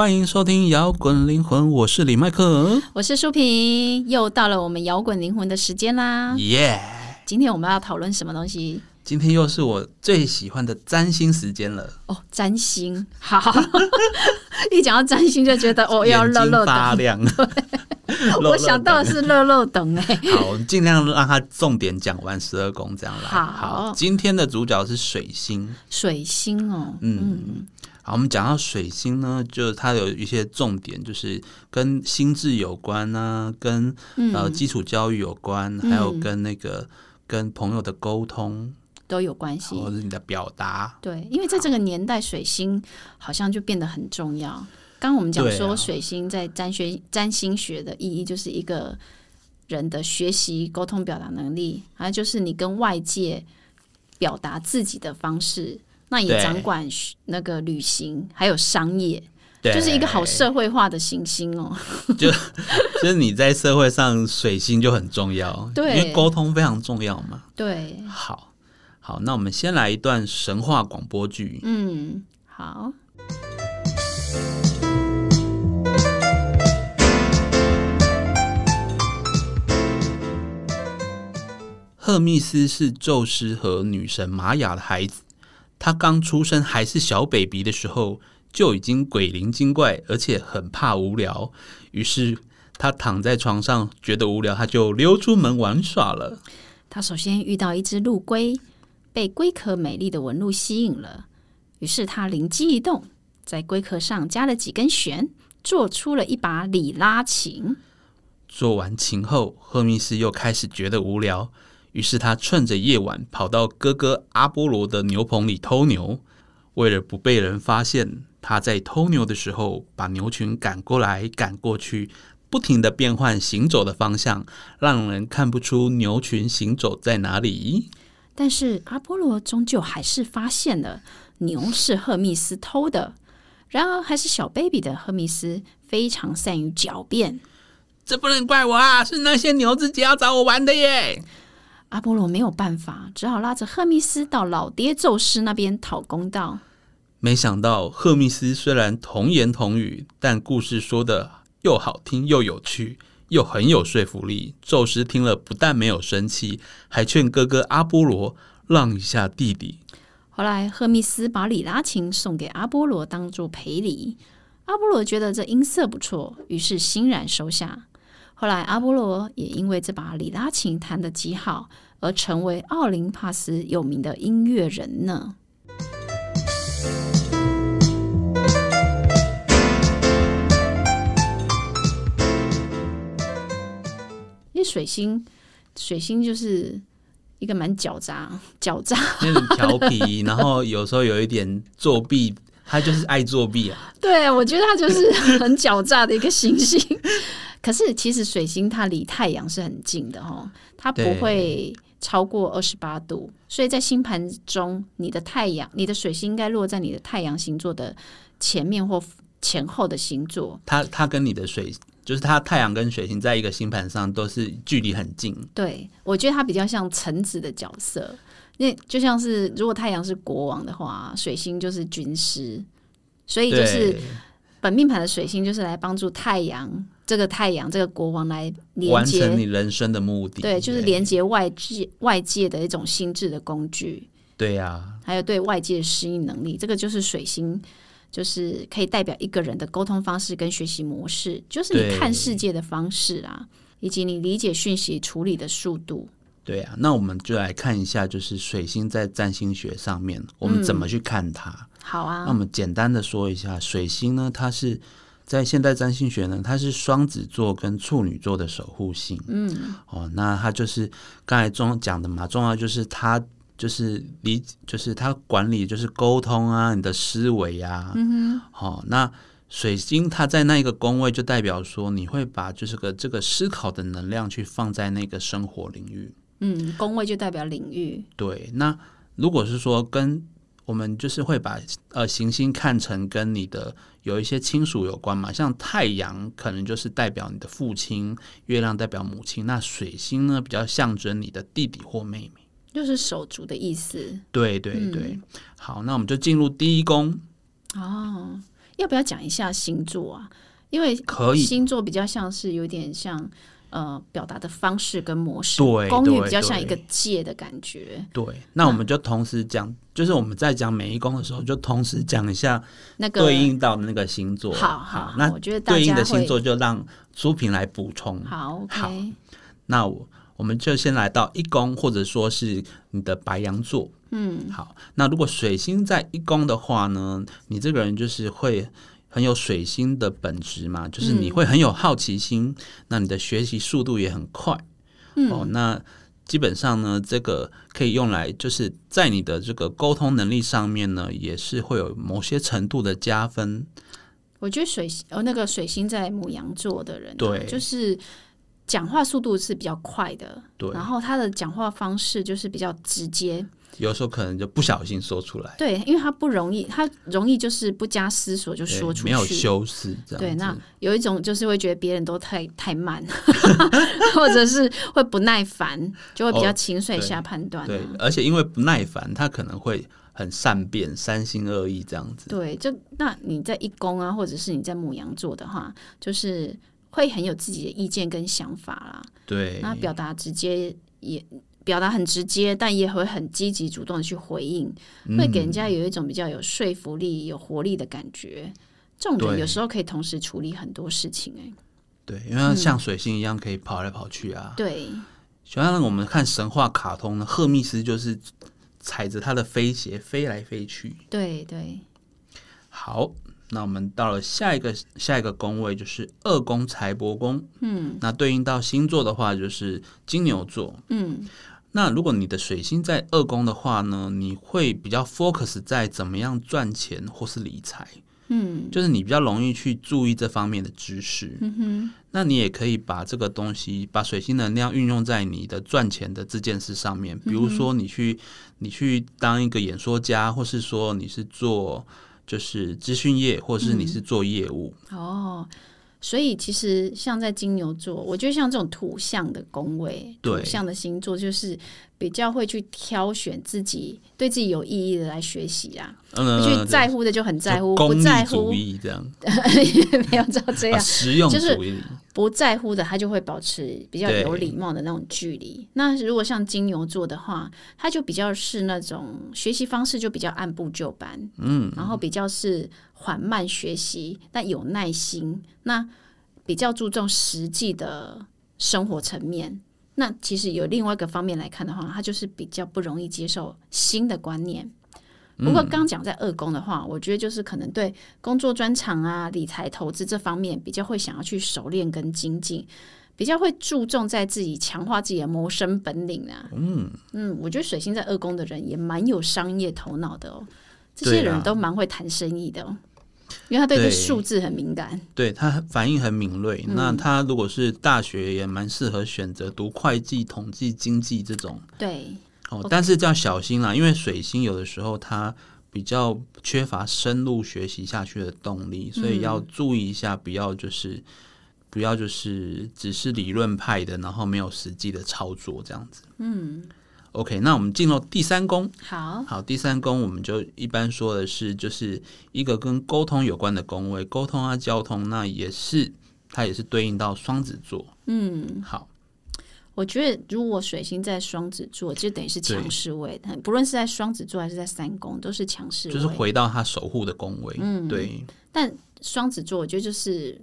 欢迎收听摇滚灵魂，我是李麦克。我是舒平，又到了我们摇滚灵魂的时间啦！耶、今天我们要讨论什么东西？今天又是我最喜欢的占星时间了，哦，占星。好，一讲到占星就觉得哦 要眼睛热热。发亮。我想到的是乐乐等哎，好，我们尽量让他重点讲完十二宫，这样来。好今天的主角是水星。水星哦，嗯，好，我们讲到水星呢，就是它有一些重点，就是跟心智有关啊，跟嗯呃基础教育有关，还有跟那个跟朋友的沟通，都有关系或。者是你的表达。对，因为在这个年代，水星好像就变得很重要。刚刚我们讲说，水星在占学占星学的意义就是一个人的学习、沟通、表达能力，还有就是你跟外界表达自己的方式。那也掌管那个旅行，还有商业，对，就是一个好社会化的行星哦。就是你在社会上水星就很重要，对因为沟通非常重要嘛。对，好，好，那我们先来一段神话广播剧。嗯，好，赫密斯是宙斯和女神玛雅的孩子，他刚出生还是小 baby 的时候，就已经鬼灵精怪，而且很怕无聊。于是他躺在床上觉得无聊，他就溜出门玩耍了。他首先遇到一只陆龟，被龟壳美丽的纹路吸引了，于是他灵机一动，在龟壳上加了几根弦，做出了一把里拉琴。做完琴后，赫密斯又开始觉得无聊，于是他趁着夜晚跑到哥哥阿波罗的牛棚里偷牛。为了不被人发现，他在偷牛的时候把牛群赶过来赶过去，不停的变换行走的方向，让人看不出牛群行走在哪里。但是阿波罗终究还是发现了牛是赫密斯偷的。然而，还是小 baby 的赫密斯非常善于狡辩。这不能怪我啊，是那些牛自己要找我玩的耶！阿波罗没有办法，只好拉着赫密斯到老爹宙斯那边讨公道。没想到赫密斯虽然童言童语，但故事说的又好听又有趣，又很有说服力。宙斯听了不但没有生气，还劝哥哥阿波罗让一下弟弟。后来，赫密斯把里拉琴送给阿波罗当做赔礼。阿波罗觉得这音色不错，于是欣然收下。后来，阿波罗也因为这把里拉琴弹得极好，而成为奥林帕斯有名的音乐人呢。因为水星，水星就是一个蛮狡诈、狡诈那种调皮，然后有时候有一点作弊，他就是爱作弊啊。对，我觉得他就是很狡诈的一个行星。可是其实水星它离太阳是很近的哦，它不会超过二十八度，所以在星盘中，你的太阳、你的水星应该落在你的太阳星座的前面或前后的星座。它它跟你的水，就是它太阳跟水星在一个星盘上都是距离很近。对我觉得它比较像臣子的角色，那就像是如果太阳是国王的话，水星就是军师，所以就是本命盘的水星就是来帮助太阳这个太阳这个国王来连完成你接，人生的目的。对，就是连接外界外界的一种心智的工具，对呀、还有对外界的适应能力，这个就是水星。就是可以代表一个人的沟通方式跟学习模式，就是你对看世界的方式啊，以及你理解讯息处理的速度。对啊，那我们就来看一下，就是水星在占星学上面，我们怎么去看它。好啊，那我们简单的说一下，水星呢，它是在现代占星学呢，它是双子座跟处女座的守护星。嗯，哦，那它就是刚才中讲的嘛，重要就是它就是理，就是它管理就是沟通啊，你的思维啊。嗯哼，哦，那。水星它在那一个宫位，就代表说你会把就是个这个思考的能量去放在那个生活领域。嗯，宫位就代表领域，对，那如果是说跟我们就是会把呃行星看成跟你的有一些亲属有关嘛，像太阳可能就是代表你的父亲，月亮代表母亲，那水星呢比较象征你的弟弟或妹妹。就是手足的意思。对对对，好，那我们就进入第一宫。哦，要不要讲一下星座啊？因为可以星座比较像是有点像呃表达的方式跟模式，对宫也对比较像一个对界的感觉。对，那我们就同时讲，就是我们在讲每一宫的时候，就同时讲一下那个对应到的那个星座。好好，那我觉得对应的星座就让苏萍来补充。好好那我我们就先来到一宫，或者说是你的白羊座。嗯，好。那如果水星在一宫的话呢，你这个人就是会很有水星的本质嘛，就是你会很有好奇心，那你的学习速度也很快。嗯，哦，那基本上呢，这个可以用来就是在你的这个沟通能力上面呢，也是会有某些程度的加分。我觉得水星呃那个水星在母羊座的人、啊，对。就是讲话速度是比较快的，对。然后他的讲话方式就是比较直接，有时候可能就不小心说出来，对，因为他不容易，他容易就是不加思索就说出去，没有修饰这样。对，那有一种就是会觉得别人都太太慢，或者是会不耐烦，就会比较哦轻率下判断、啊对，而且因为不耐烦，他可能会很善变、三心二意这样子。对，就那你在一宫啊，或者是你在母羊座的话，就是会很有自己的意见跟想法啦。对，那表达直接也表达很直接，但也会很积极主动的去回应，嗯会给人家有一种比较有说服力、有活力的感觉。这种人有时候可以同时处理很多事情、哎，对，因为它像水星一样可以跑来跑去啊。对，就像我们看神话卡通呢，赫密斯就是踩着他的飞鞋飞来飞去。对，对，好，那我们到了下一个下一个宫位，就是二宫财帛宫。嗯，那对应到星座的话，就是金牛座。嗯，那如果你的水星在二宫的话呢，你会比较 focus 在怎么样赚钱或是理财。嗯，就是你比较容易去注意这方面的知识。嗯哼，那你也可以把这个东西，把水星能量运用在你的赚钱的这件事上面。比如说，你去你去当一个演说家，或是说你是做就是资讯业，或是你是做业务。哦。所以其实像在金牛座，我觉得像这种土象的宫位、土象的星座，就是比较会去挑选自己对自己有意义的来学习啊。嗯，去在乎的就很在乎，不在乎这样，没有照这啊，样，实用就是主义。不在乎的他就会保持比较有礼貌的那种距离。那如果像金牛座的话，他就比较是那种学习方式就比较按部就班，嗯，然后比较是缓慢学习，但有耐心，那比较注重实际的生活层面。那其实有另外一个方面来看的话，他就是比较不容易接受新的观念。不过刚讲在二宫的话，我觉得就是可能对工作专长啊、理财投资这方面比较会想要去熟练跟精进，比较会注重在自己强化自己的谋生本领啊。嗯嗯，我觉得水星在二宫的人也蛮有商业头脑的哦，这些人都蛮会谈生意的哦，因为他对数字很敏感。对他反应很敏锐。嗯那他如果是大学，也蛮适合选择读会计、统计、经济这种对，哦。但是要小心啦，因为水星有的时候它比较缺乏深入学习下去的动力，所以要注意一下，不要就是不要就是只是理论派的，然后没有实际的操作这样子。嗯。OK，那我们进入第三宫。好，好，第三宫我们就一般说的是，就是一个跟沟通有关的宫位，沟通啊、交通，那也是它也是对应到双子座。嗯，好，我觉得如果水星在双子座，就等于是强势位，不论是在双子座还是在三宫，都是强势位。就是回到他守护的宫位。嗯，对，但双子座，我觉得就是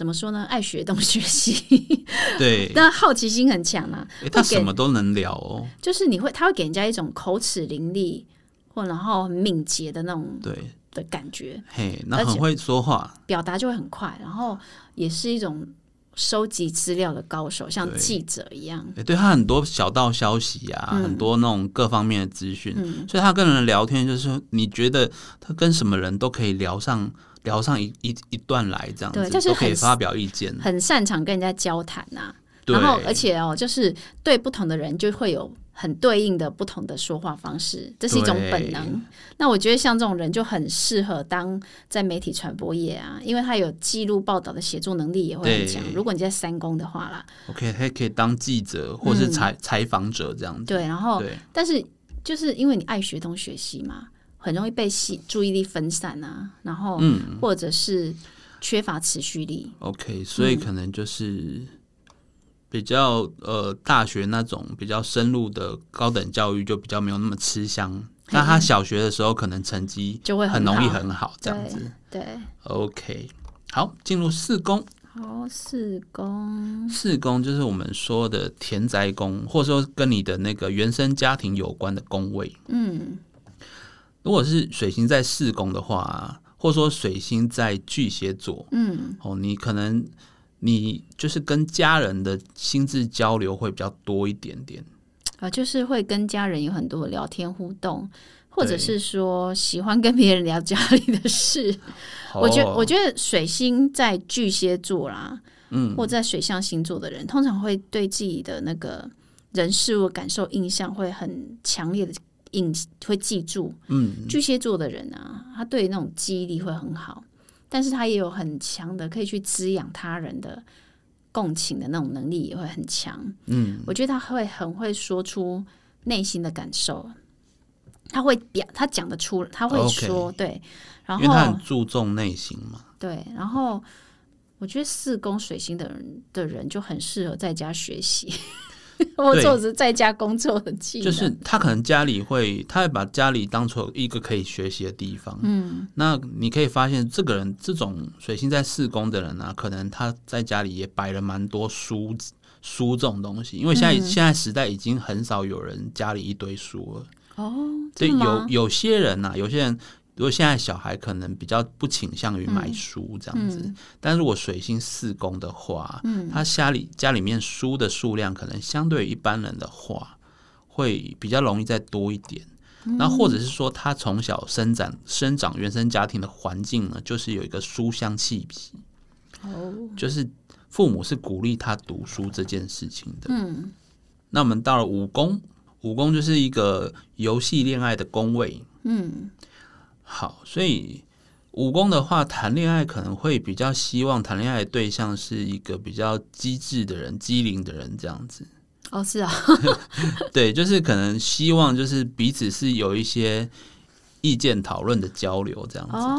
怎么说呢？爱学东学习，对，但好奇心很强啊。诶他什么都能聊哦。就是你会，他会给人家一种口齿伶俐或然后很敏捷的那种对，的感觉，嘿，那很会说话。表达就会很快，然后也是一种收集资料的高手，像对记者一样。诶对他很多小道消息啊，嗯很多那种各方面的资讯，所以他跟人聊天，就是说你觉得他跟什么人都可以聊上聊上一一一段来，这样子对就是都可以发表意见。很擅长跟人家交谈呐、对然后而且哦，就是对不同的人就会有很对应的不同的说话方式，这是一种本能。那我觉得像这种人就很适合当在媒体传播业啊，因为他有记录报道的写作能力也会很强。如果你在三公的话啦，OK，他可以当记者或是采采访者这样子。嗯对，然后但是就是因为你爱学东学西嘛，很容易被吸注意力分散啊，然后嗯或者是缺乏持续力。OK，所以可能就是比较呃大学那种比较深入的高等教育就比较没有那么吃香。那他小学的时候可能成绩就会很很容易很好，这样子。对，OK，好，进入四宫。好，四宫，四宫就是我们说的田宅宫，或者说跟你的那个原生家庭有关的宫位。嗯如果是水星在四宫的话，或者说水星在巨蟹座，嗯哦，你可能你就是跟家人的心智交流会比较多一点点。啊，就是会跟家人有很多聊天互动，或者是说喜欢跟别人聊家里的事。我觉我觉得水星在巨蟹座啦，嗯，或在水象星座的人，通常会对自己的那个人事物感受印象会很强烈的印，会记住。嗯，巨蟹座的人啊，他对那种记忆力会很好，但是他也有很强的可以去滋养他人的共情的那种能力也会很强。嗯，我觉得他会很会说出内心的感受，他会表，他讲得出，他会说对，然因为他很后注重内心嘛。对，然后我觉得四宫水星的人的人就很适合在家学习，或者是在家工作的技能，就是他可能家里会，他会把家里当成一个可以学习的地方。嗯，那你可以发现，这个人这种水星在四宫的人啊，可能他在家里也摆了蛮多书书这种东西，因为现在、嗯。现在时代已经很少有人家里一堆书了。哦，对，有有些人呐、有些人如果现在小孩可能比较不倾向于买书这样子，嗯但如果水星四宫的话，他家里家里面书的数量可能相对于一般人的话，会比较容易再多一点。那或者是说，他从小生长生长原生家庭的环境呢，就是有一个书香气息，哦，就是父母是鼓励他读书这件事情的。嗯那我们到了五宫，五宫就是一个游戏恋爱的宫位。嗯好，所以武功的话，谈恋爱可能会比较希望谈恋爱的对象是一个比较机智的人、机灵的人这样子。哦是啊，对，就是可能希望就是彼此是有一些意见讨论的交流这样子。哦，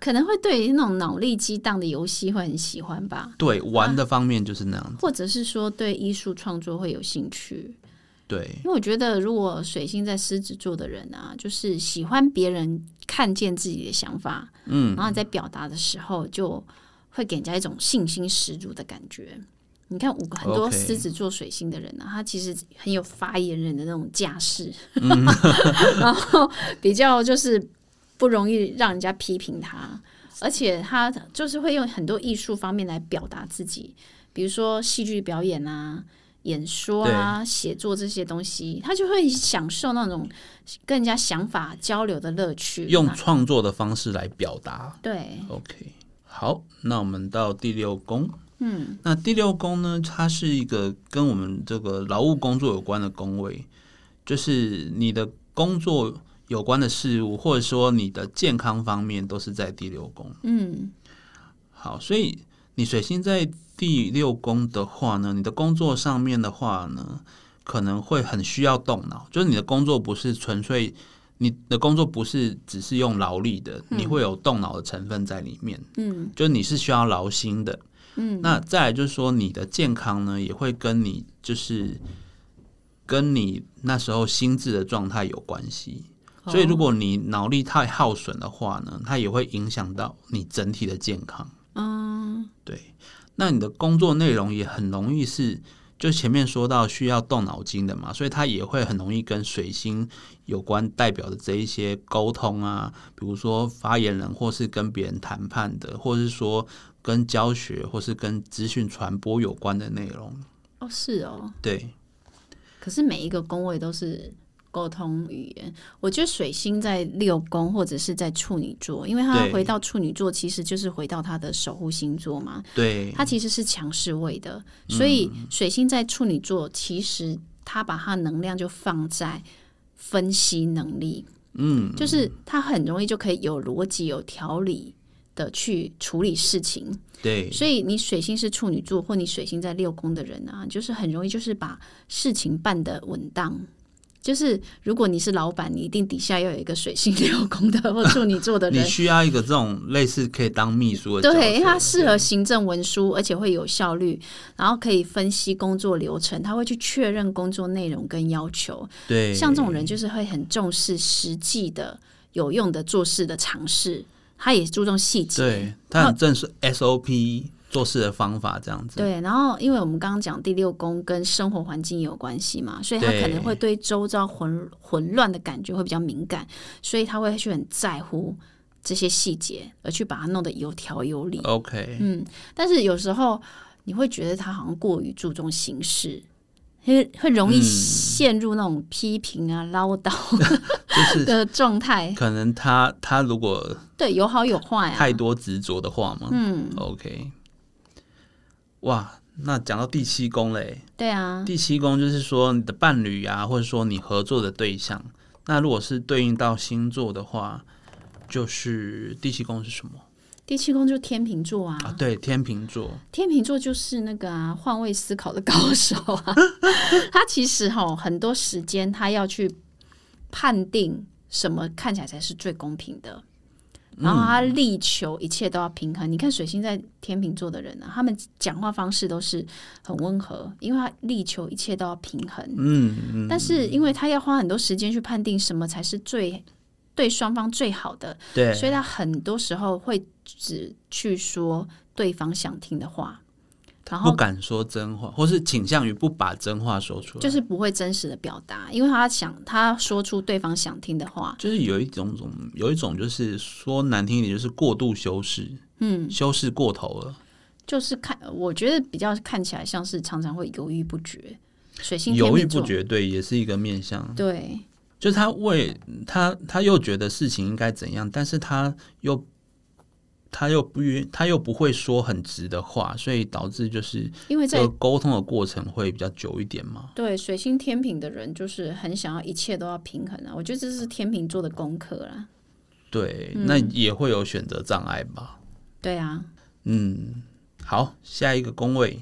可能会对于那种脑力激荡的游戏会很喜欢吧，对，玩的方面就是那样子。或者是说对艺术创作会有兴趣。对，因为我觉得，如果水星在狮子座的人啊，就是喜欢别人看见自己的想法，嗯，然后你在表达的时候，就会给人家一种信心十足的感觉。你看，五个很多狮子座水星的人啊，他其实很有发言人的那种架势，嗯。然后比较就是不容易让人家批评他，而且他就是会用很多艺术方面来表达自己，比如说戏剧表演啊、演说啊、写作这些东西，他就会享受那种跟人家想法交流的乐趣。用创作的方式来表达。对，OK，好，那我们到第六宫。嗯，那第六宫呢，它是一个跟我们这个劳务工作有关的宫位，就是你的工作有关的事物，或者说你的健康方面，都是在第六宫。嗯好，所以你水星在第六宫的话呢，你的工作上面的话呢，可能会很需要动脑，就是你的工作不是纯粹，你的工作不是只是用劳力的，你会有动脑的成分在里面，嗯。就是你是需要劳心的。嗯，那再来就是说，你的健康呢，也会跟你就是跟你那时候心智的状态有关系。所以，如果你脑力太耗损的话呢，它也会影响到你整体的健康。嗯对，那你的工作内容也很容易是，就前面说到需要动脑筋的嘛，所以它也会很容易跟水星有关，代表的这一些沟通啊，比如说发言人，或是跟别人谈判的，或是说跟教学或是跟资讯传播有关的内容。哦是哦，对，可是每一个工位都是沟通语言。我觉得水星在六宫或者是在处女座，因为它对。回到处女座，其实就是回到它的守护星座嘛，对，它其实是强势位的，所以水星在处女座，其实它把它能量就放在分析能力，嗯，就是它很容易就可以有逻辑、有条理的去处理事情。对，所以你水星是处女座，或你水星在六宫的人啊，就是很容易就是把事情办得稳当，就是如果你是老板，你一定底下要有一个水星六宫的或处女座的人你，需要一个这种类似可以当秘书的，对，因为他适合行政文书，而且会有效率，然后可以分析工作流程，他会去确认工作内容跟要求。对，像这种人就是会很重视实际的、有用的做事的尝试，他也注重细节。对他很正是 SOP 做事的方法这样子。对，然后因为我们刚刚讲第六宫跟生活环境有关系嘛，所以他可能会对周遭混混乱的感觉会比较敏感，所以他会去很在乎这些细节，而去把它弄得有条有理。OK，嗯，但是有时候你会觉得他好像过于注重形式，会会容易嗯陷入那种批评啊、唠叨 就是的状态。可能他他如果对，有好有坏啊。太多执着的话嘛，嗯，，OK，哇，那讲到第七宫嘞，对啊，第七宫就是说你的伴侣啊，或者说你合作的对象，那如果是对应到星座的话，就是第七宫是什么第七宫就是天秤座啊。啊？对，天秤座，天秤座就是那个啊，换位思考的高手啊。他其实哈很多时间他要去判定什么看起来才是最公平的，然后他力求一切都要平衡。你看水星在天秤座的人啊，他们讲话方式都是很温和，因为他力求一切都要平衡。嗯嗯，但是因为他要花很多时间去判定什么才是最对双方最好的，对，所以他很多时候会只去说对方想听的话，然后不敢说真话，或是倾向于不把真话说出来，就是不会真实的表达，因为他想他说出对方想听的话，就是有一种种，有一种就是说难听一点，就是过度修饰，嗯，修饰过头了。就是看我觉得比较看起来像是常常会犹豫不决，水星犹豫，不决，对，也是一个面相。对就是他为他，他又觉得事情应该怎样，但是他又他又不愿，他又不会说很直的话，所以导致就是因为在这个沟通的过程会比较久一点嘛。对水星天平的人，就是很想要一切都要平衡啊，我觉得这是天平座的功课啦。对，嗯那也会有选择障碍吧。对啊，嗯，好，下一个宫位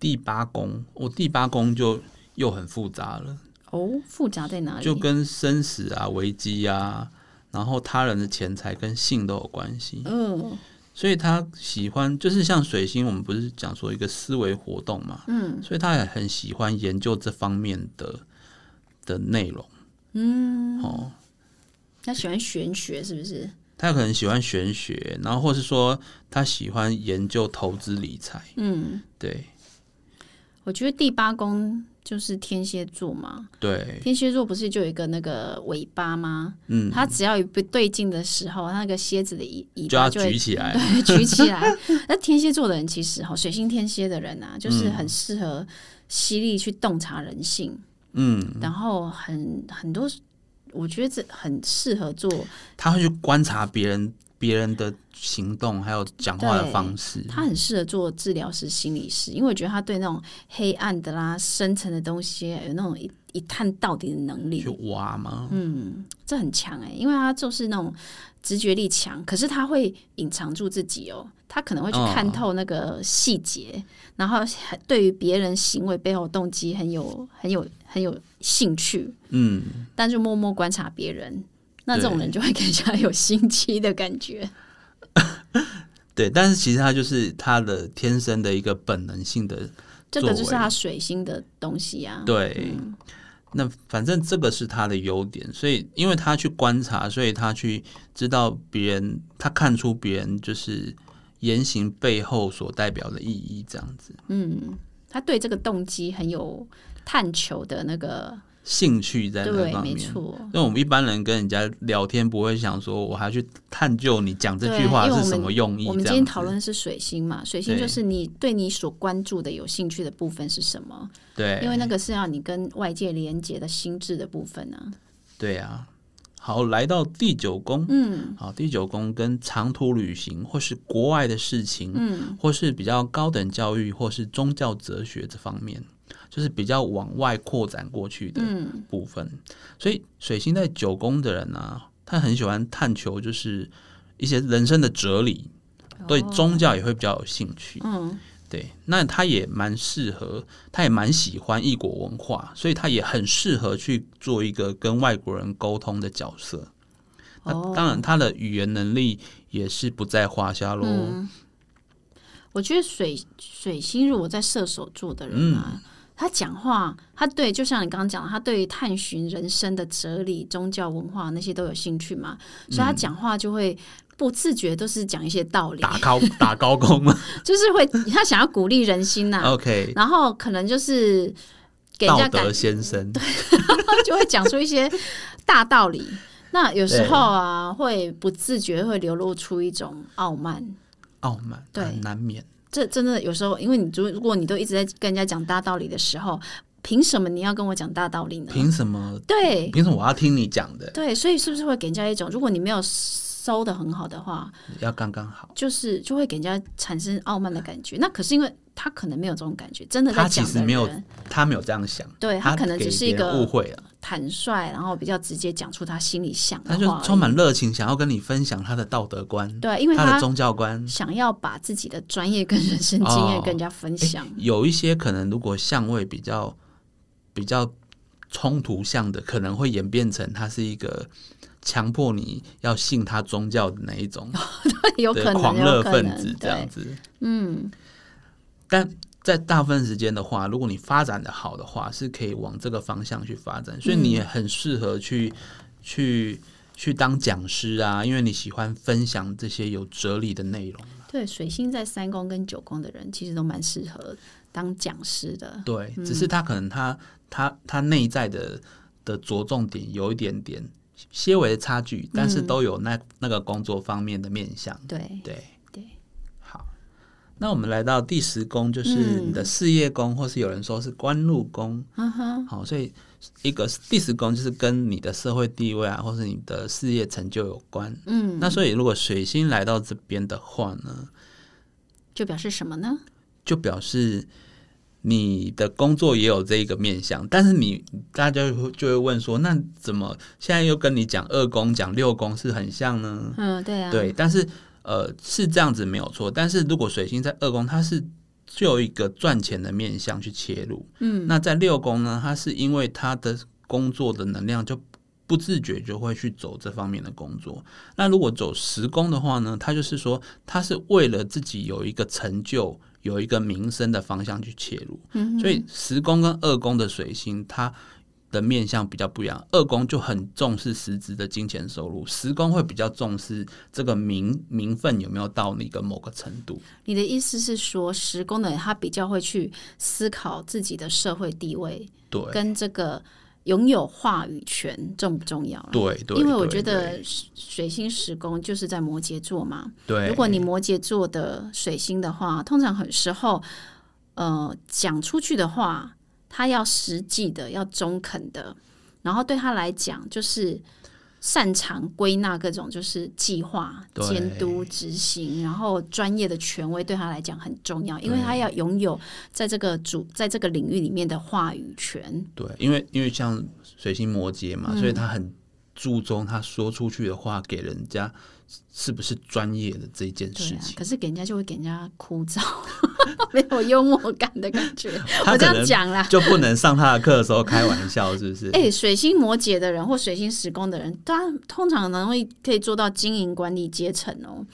第八宫，我、第八宫就又很复杂了，哦，复杂在哪里？就跟生死啊、危机啊，然后他人的钱财跟性都有关系。嗯。所以他喜欢，就是像水星，我们不是讲说一个思维活动嘛，嗯。所以他也很喜欢研究这方面的的内容。嗯，哦。他喜欢玄学是不是？他可能喜欢玄学，然后或是说他喜欢研究投资理财，嗯，对。我觉得第八宫就是天蝎座嘛，对，天蝎座不是就有一个那个尾巴吗？嗯，它只要有不对劲的时候，那个蝎子的尾尾就要巴就会举起来，对举起来。那天蝎座的人其实哈，水星天蝎的人啊，就是很适合犀利去洞察人性，嗯，然后很很多，我觉得这很适合做。他会去观察别人别人的行动，还有讲话的方式，他很适合做治疗师、心理师，因为我觉得他对那种黑暗的啦、深层的东西有那种一一探到底的能力去。挖吗？嗯，这很强哎、因为他就是那种直觉力强，可是他会隐藏住自己哦，他可能会去看哦透那个细节，然后还对于别人行为背后动机很有很有很有兴趣，嗯，但就默默观察别人，那这种人就会更加有心机的感觉。对，但是其实他就是他的天生的一个本能性的这个就是他水星的东西啊。对，那反正这个是他的优点，所以因为他去观察，所以他去知道别人，他看出别人就是言行背后所代表的意义，这样子嗯，他对这个动机很有探求的那个，兴趣在那，方面。因为我们一般人跟人家聊天，不会想说我还去探究你讲这句话是什么用意。我们今天讨论的是水星嘛，水星就是你对你所关注的、有兴趣的部分是什么？对，因为那个是要你跟外界连接的心智的部分啊。对啊。好，来到第九宫，嗯好，第九宫跟长途旅行或是国外的事情，嗯或是比较高等教育或是宗教哲学这方面，就是比较往外扩展过去的嗯部分。所以水星在九宫的人啊，他很喜欢探求就是一些人生的哲理，对宗教也会比较有兴趣。嗯，对，那他也蛮适合，他也蛮喜欢异国文化，所以他也很适合去做一个跟外国人沟通的角色。那当然，他的语言能力也是不在话下喽。我觉得水水星如果在射手座的人啊，他讲话，他对就像你刚刚讲，他对于探寻人生的哲理、宗教文化那些都有兴趣嘛，所以他讲话就会不自觉都是讲一些道理，打高打高工嘛，就是会他想要鼓励人心呐。OK，然后可能就是给人家道德先生，对，就会讲出一些大道理。那有时候啊，会不自觉会流露出一种傲慢。傲慢，对，难免。这真的有时候，因为你如如果你都一直在跟人家讲大道理的时候，凭什么你要跟我讲大道理呢？凭什么？对，凭什么我要听你讲的？对，所以是不是会给人家一种，如果你没有收的很好的话，要刚刚好，就是就会给人家产生傲慢的感觉。那可是因为。他可能没有这种感觉，真的他其实没有，他没有这样想，对他可能只是一个误会了，坦率，然后比较直接讲出他心里想的话，他就充满热情，想要跟你分享他的道德观，对，因为他的宗教观，想要把自己的专业跟人生经验跟人家分享。有一些可能，如果相位比较比较冲突相的，可能会演变成他是一个强迫你要信他宗教的那一种，有可能狂热分子这样子，嗯。但在大部分时间的话，如果你发展的好的话，是可以往这个方向去发展，所以你也很适合去去去当讲师啊，因为你喜欢分享这些有哲理的内容。对，水星在三宫跟九宫的人，其实都蛮适合当讲师的。对，只是他可能他他他内在的的着重点有一点点些微的差距，但是都有那那个工作方面的面向。对对。那我们来到第十宫，就是你的事业宫，或是有人说是官禄宫。嗯哼，好，所以一个第十宫就是跟你的社会地位啊，或是你的事业成就有关。嗯，那所以如果水星来到这边的话呢，就表示什么呢？就表示你的工作也有这一个面相，但是你大家就会就会问说，那怎么现在又跟你讲二宫、讲六宫是很像呢？嗯，对啊，对，但是。呃，是这样子没有错，但是如果水星在二宫，它是就有一个赚钱的面向去切入，嗯，那在六宫呢，它是因为它的工作的能量就不自觉就会去走这方面的工作。那如果走十宫的话呢，他就是说他是为了自己有一个成就、有一个名声的方向去切入，嗯，所以十宫跟二宫的水星，它。的面相比较不一样，二宫就很重视实质的金钱收入，十宫会比较重视这个名名分有没有到那个某个程度。你的意思是说，十宫的人他比较会去思考自己的社会地位，对，跟这个拥有话语权重不重要？对对，因为我觉得水星十宫就是在摩羯座嘛，对，如果你摩羯座的水星的话，通常很时候，呃，讲出去的话。他要实际的，要中肯的，然后对他来讲，就是擅长归纳各种就是计划、监督、执行，然后专业的权威对他来讲很重要，因为他要拥有在这个主在这个领域里面的话语权。对，因为因为像水星摩羯嘛，所以他很注重他说出去的话给人家。是不是专业的这件事情？可是给人家就会给人家枯燥，没有幽默感的感觉。我这样讲啦，就不能上他的课的时候开玩笑，是不是？哎，水星摩羯的人或水星时宫的人，他通常能会可以做到经营管理阶层哦，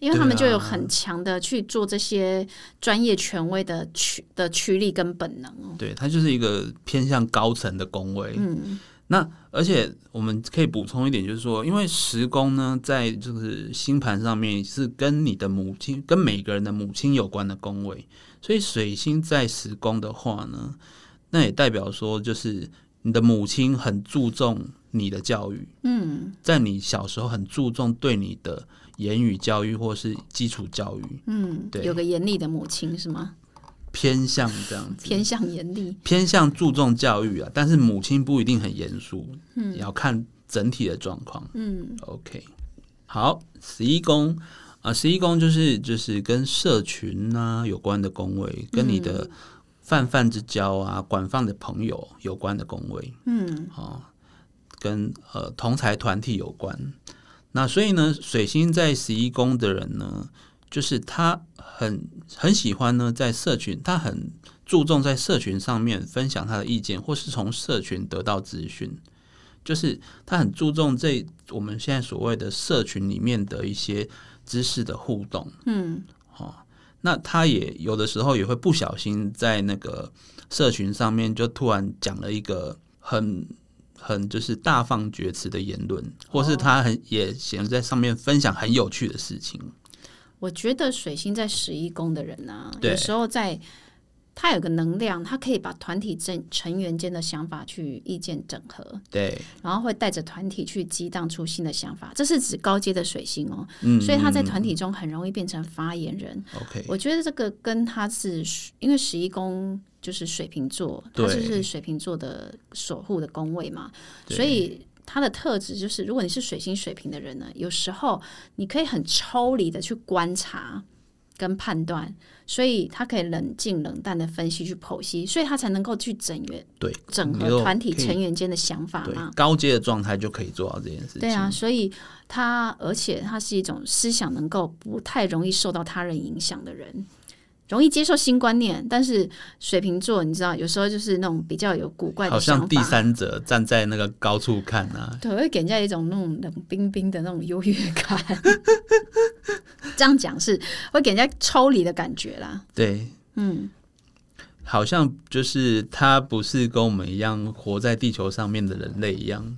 因为他们就有很强的去做这些专业权威的驱的驱力跟本能哦。对他就是一个偏向高层的工位，嗯。那而且我们可以补充一点，就是说，因为时宫呢，在就是星盘上面是跟你的母亲、跟每个人的母亲有关的宫位，所以水星在时宫的话呢，那也代表说，就是你的母亲很注重你的教育，嗯，在你小时候很注重对你的言语教育或是基础教育，嗯，对，有个严厉的母亲是吗？偏向这样子，偏向严厉，偏向注重教育啊，但是母亲不一定很严肃，嗯，要看整体的状况，嗯，OK，好，十一宫。啊，十一宫就是就是跟社群啊有关的宫位，跟你的泛泛之交啊、广泛的朋友有关的宫位，嗯，啊，跟呃同财团体有关，那所以呢，水星在十一宫的人呢。就是他很很喜欢呢，在社群，他很注重在社群上面分享他的意见，或是从社群得到资讯。就是他很注重这我们现在所谓的社群里面的一些知识的互动。嗯，哦，那他也有的时候也会不小心在那个社群上面就突然讲了一个很很就是大放厥词的言论，或是他很也显在上面分享很有趣的事情。我觉得水星在十一宫的人啊，有时候在他有个能量，他可以把团体成成员间的想法去意见整合，对，然后会带着团体去激荡出新的想法。这是指高阶的水星哦，嗯，所以他在嗯团体中很容易变成发言人。OK，我觉得这个跟他是因为十一宫就是水瓶座，他就是水瓶座的守护的宫位嘛，所以他的特质就是，如果你是水星水平的人呢，有时候你可以很抽离的去观察跟判断，所以他可以冷静冷淡的分析去剖析，所以他才能够去整员对整合团体成员间的想法对嘛。高阶的状态就可以做到这件事情。对啊，所以他而且他是一种思想能够不太容易受到他人影响的人，容易接受新观念。但是水瓶座，你知道，有时候就是那种比较有古怪好的想法，像第三者站在那个高处看啊，对，会给人家一种那种冷冰冰的那种优越感。这样讲是会给人家抽离的感觉啦。对，嗯，好像就是他不是跟我们一样活在地球上面的人类一样，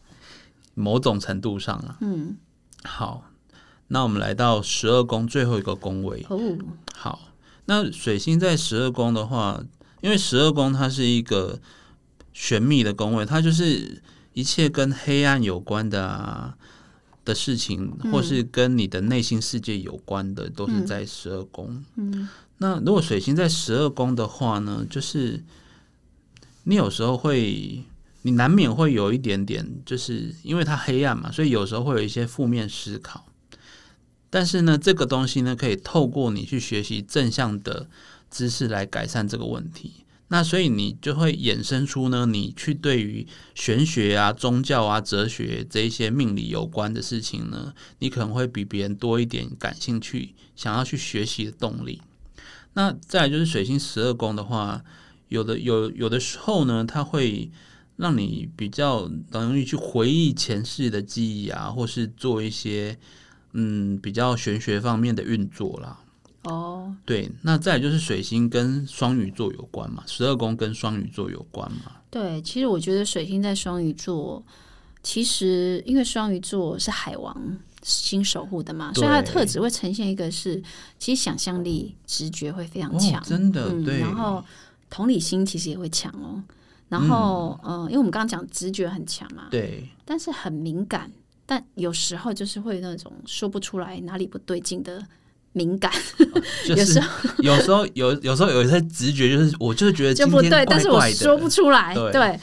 某种程度上啊。嗯，好，那我们来到十二宫最后一个宫位。哦，好，那水星在十二宫的话，因为十二宫它是一个玄秘的宫位，它就是一切跟黑暗有关的啊的事情，或是跟你的内心世界有关的，都是在十二宫。嗯，那如果水星在十二宫的话呢，就是你有时候会，你难免会有一点点，就是因为它黑暗嘛，所以有时候会有一些负面思考。但是呢，这个东西呢，可以透过你去学习正向的知识来改善这个问题。那所以你就会衍生出呢，你去对于玄学啊、宗教啊、哲学这一些命理有关的事情呢，你可能会比别人多一点感兴趣，想要去学习的动力。那再就是水星十二宫的话，有的有有的时候呢，它会让你比较容易去回忆前世的记忆啊，或是做一些嗯比较玄学方面的运作啦。哦，对，那再就是水星跟双鱼座有关嘛，十二宫跟双鱼座有关嘛。对，其实我觉得水星在双鱼座，其实因为双鱼座是海王星守护的嘛，所以它的特质会呈现一个是，其实想象力、直觉会非常强，哦，真的、嗯，对，然后同理心其实也会强哦。然后，嗯、因为我们刚刚讲直觉很强嘛，对。但是很敏感，但有时候就是会那种说不出来哪里不对劲的敏感，就 是有时候有时候有有时候有一些直觉，就是我就是觉得就不对，但是我说不出来。对。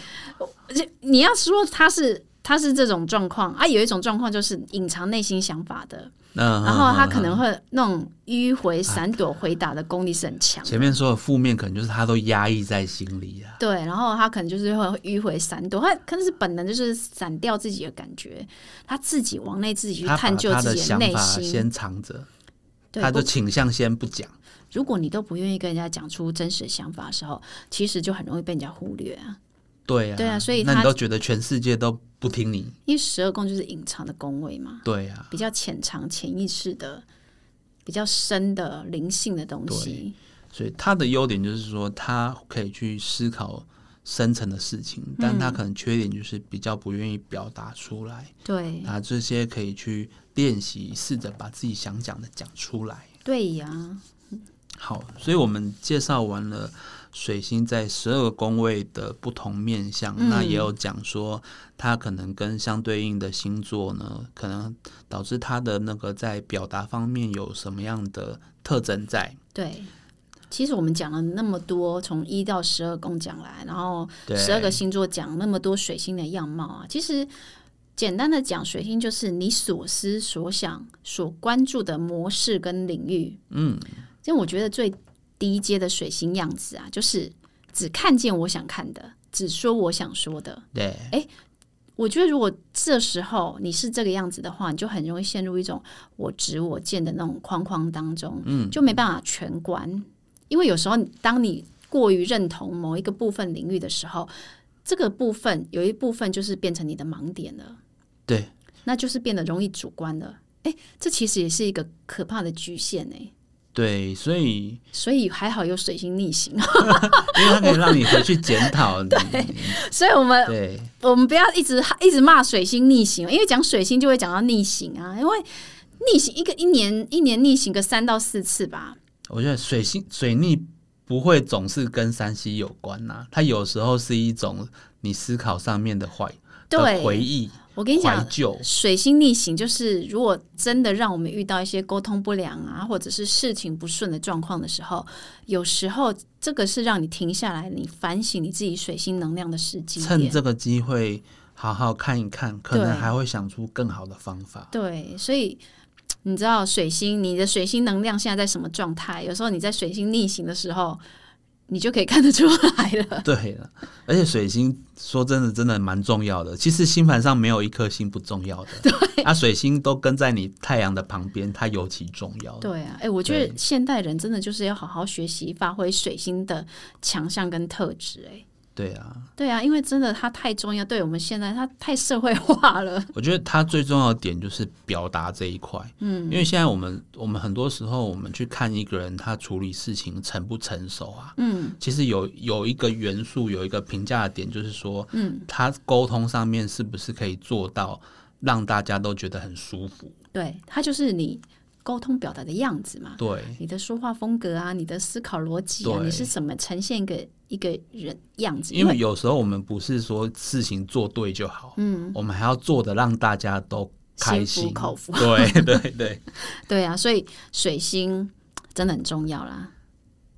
你要说他是他是这种状况啊，有一种状况就是隐藏内心想法的，嗯，然后他嗯可能会那种迂回闪躲回答的功力是很强的。前面说的负面，可能就是他都压抑在心里啊。对，然后他可能就是会迂回闪躲，他可能是本能就是闪掉自己的感觉，他自己往内自己去探究自己内想法心。先藏着，他不的倾向先不讲。如果你都不愿意跟人家讲出真实的想法的时候，其实就很容易被人家忽略啊。对啊，对啊所以他那你都觉得全世界都不听你？因为十二宫就是隐藏的宫位嘛，对啊，比较潜藏、潜意识的、比较深的灵性的东西。所以他的优点就是说，他可以去思考深层的事情，但嗯他可能缺点就是比较不愿意表达出来。对啊这些可以去练习，试着把自己想讲的讲出来。对呀，好，所以我们介绍完了水星在十二个宫位的不同面相，嗯那也有讲说它可能跟相对应的星座呢，可能导致它的那个在表达方面有什么样的特征在。对。其实我们讲了那么多，从一到十二宫讲来，然后，十二个星座讲那么多水星的样貌啊，其实简单的讲，水星就是你所思所想、所关注的模式跟领域。嗯，因为我觉得最低阶的水星样子啊，就是只看见我想看的，只说我想说的。对，我觉得如果这时候你是这个样子的话，你就很容易陷入一种我执我见的那种框框当中，嗯，就没办法全观。因为有时候当你过于认同某一个部分领域的时候，这个部分有一部分就是变成你的盲点了，对，那就是变得容易主观了。哎，这其实也是一个可怕的局限哎。对，所以所以还好有水星逆行，因为它可以让你回去检讨。对，所以我们对，我们不要一直一直骂水星逆行，因为讲水星就会讲到逆行啊。因为逆行一个一年一年逆行个三到四次吧。我觉得水星水逆不会总是跟山西有关呐，它有时候是一种你思考上面的坏的回忆。我跟你讲，水星逆行就是如果真的让我们遇到一些沟通不良啊，或者是事情不顺的状况的时候，有时候这个是让你停下来，你反省你自己水星能量的时机。趁这个机会好好看一看，可能还会想出更好的方法。对，所以你知道水星，你的水星能量现在在什么状态？有时候你在水星逆行的时候。你就可以看得出来了。对了，而且水星说真的，真的蛮重要的。其实星盘上没有一颗星不重要的。对，啊，水星都跟在你太阳的旁边，它尤其重要。对啊，哎，我觉得现代人真的就是要好好学习，发挥水星的强项跟特质。哎。对啊，对啊，因为真的它太重要，对我们现在它太社会化了。我觉得它最重要的点就是表达这一块，嗯，因为现在我们我们很多时候我们去看一个人他处理事情成不成熟啊，嗯，其实有有一个元素有一个评价的点就是说，嗯，他沟通上面是不是可以做到让大家都觉得很舒服？对，他就是你。沟通表达的样子嘛，对，你的说话风格啊，你的思考逻辑啊，你是怎么呈现一个一个人样子？因为有时候我们不是说事情做对就好，嗯，我们还要做的让大家都开心、口服。对对对，对啊，所以水星真的很重要啦。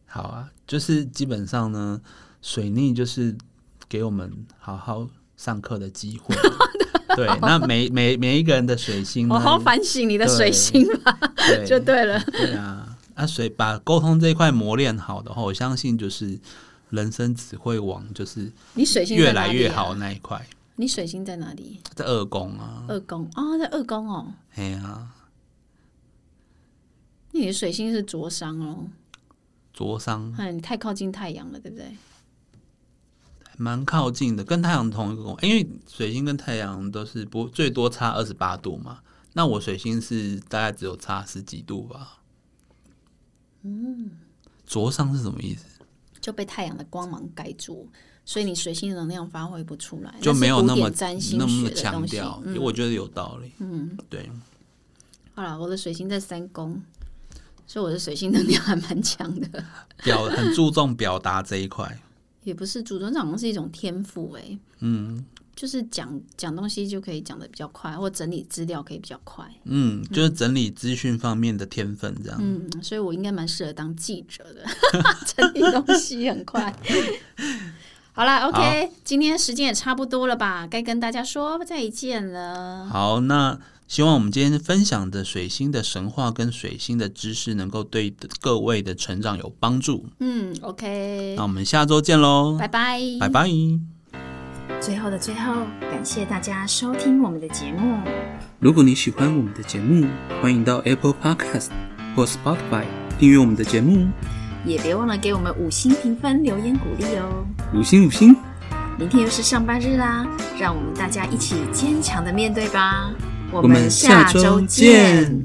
好啊，就是基本上呢，水逆就是给我们好好上课的机会。对，那每 每每一个人的水星，我好反省你的水星吧，就对了。对啊，那水把沟通这一块磨练好的话，我相信就是人生只会往就是你水星越来越好那一块。你水星在哪里？在二宫啊。二宫啊，在二宫哦。哎呀，你的水星是灼伤哦。灼伤。嗯，你太靠近太阳了，对不对？蛮靠近的，跟太阳同一个宫，因为水星跟太阳都是不最多差二十八度嘛。那我水星是大概只有差十几度吧。嗯，灼伤是什么意思？就被太阳的光芒盖住，所以你水星能量发挥不出来，就没有那么占星那么强调。我觉得有道理。嗯，对。好了，我的水星在三宫，所以我的水星能量还蛮强的，表很注重表达这一块。也不是主动讲，是一种天赋哎，嗯，就是讲讲东西就可以讲的比较快，或整理资料可以比较快，嗯，就是整理资讯方面的天分这样，嗯，所以我应该蛮适合当记者的，整理东西很快。好了，OK，今天时间也差不多了吧，该跟大家说再见了。好，那。希望我们今天分享的水星的神话跟水星的知识，能够对各位的成长有帮助。嗯，OK，那我们下周见喽，拜拜，拜拜。最后的最后，感谢大家收听我们的节目。如果你喜欢我们的节目，欢迎到 Apple Podcast 或 Spotify 订阅我们的节目，也别忘了给我们五星评分、留言鼓励哦。五星五星。明天又是上班日啦，让我们大家一起坚强的面对吧。我们下周见。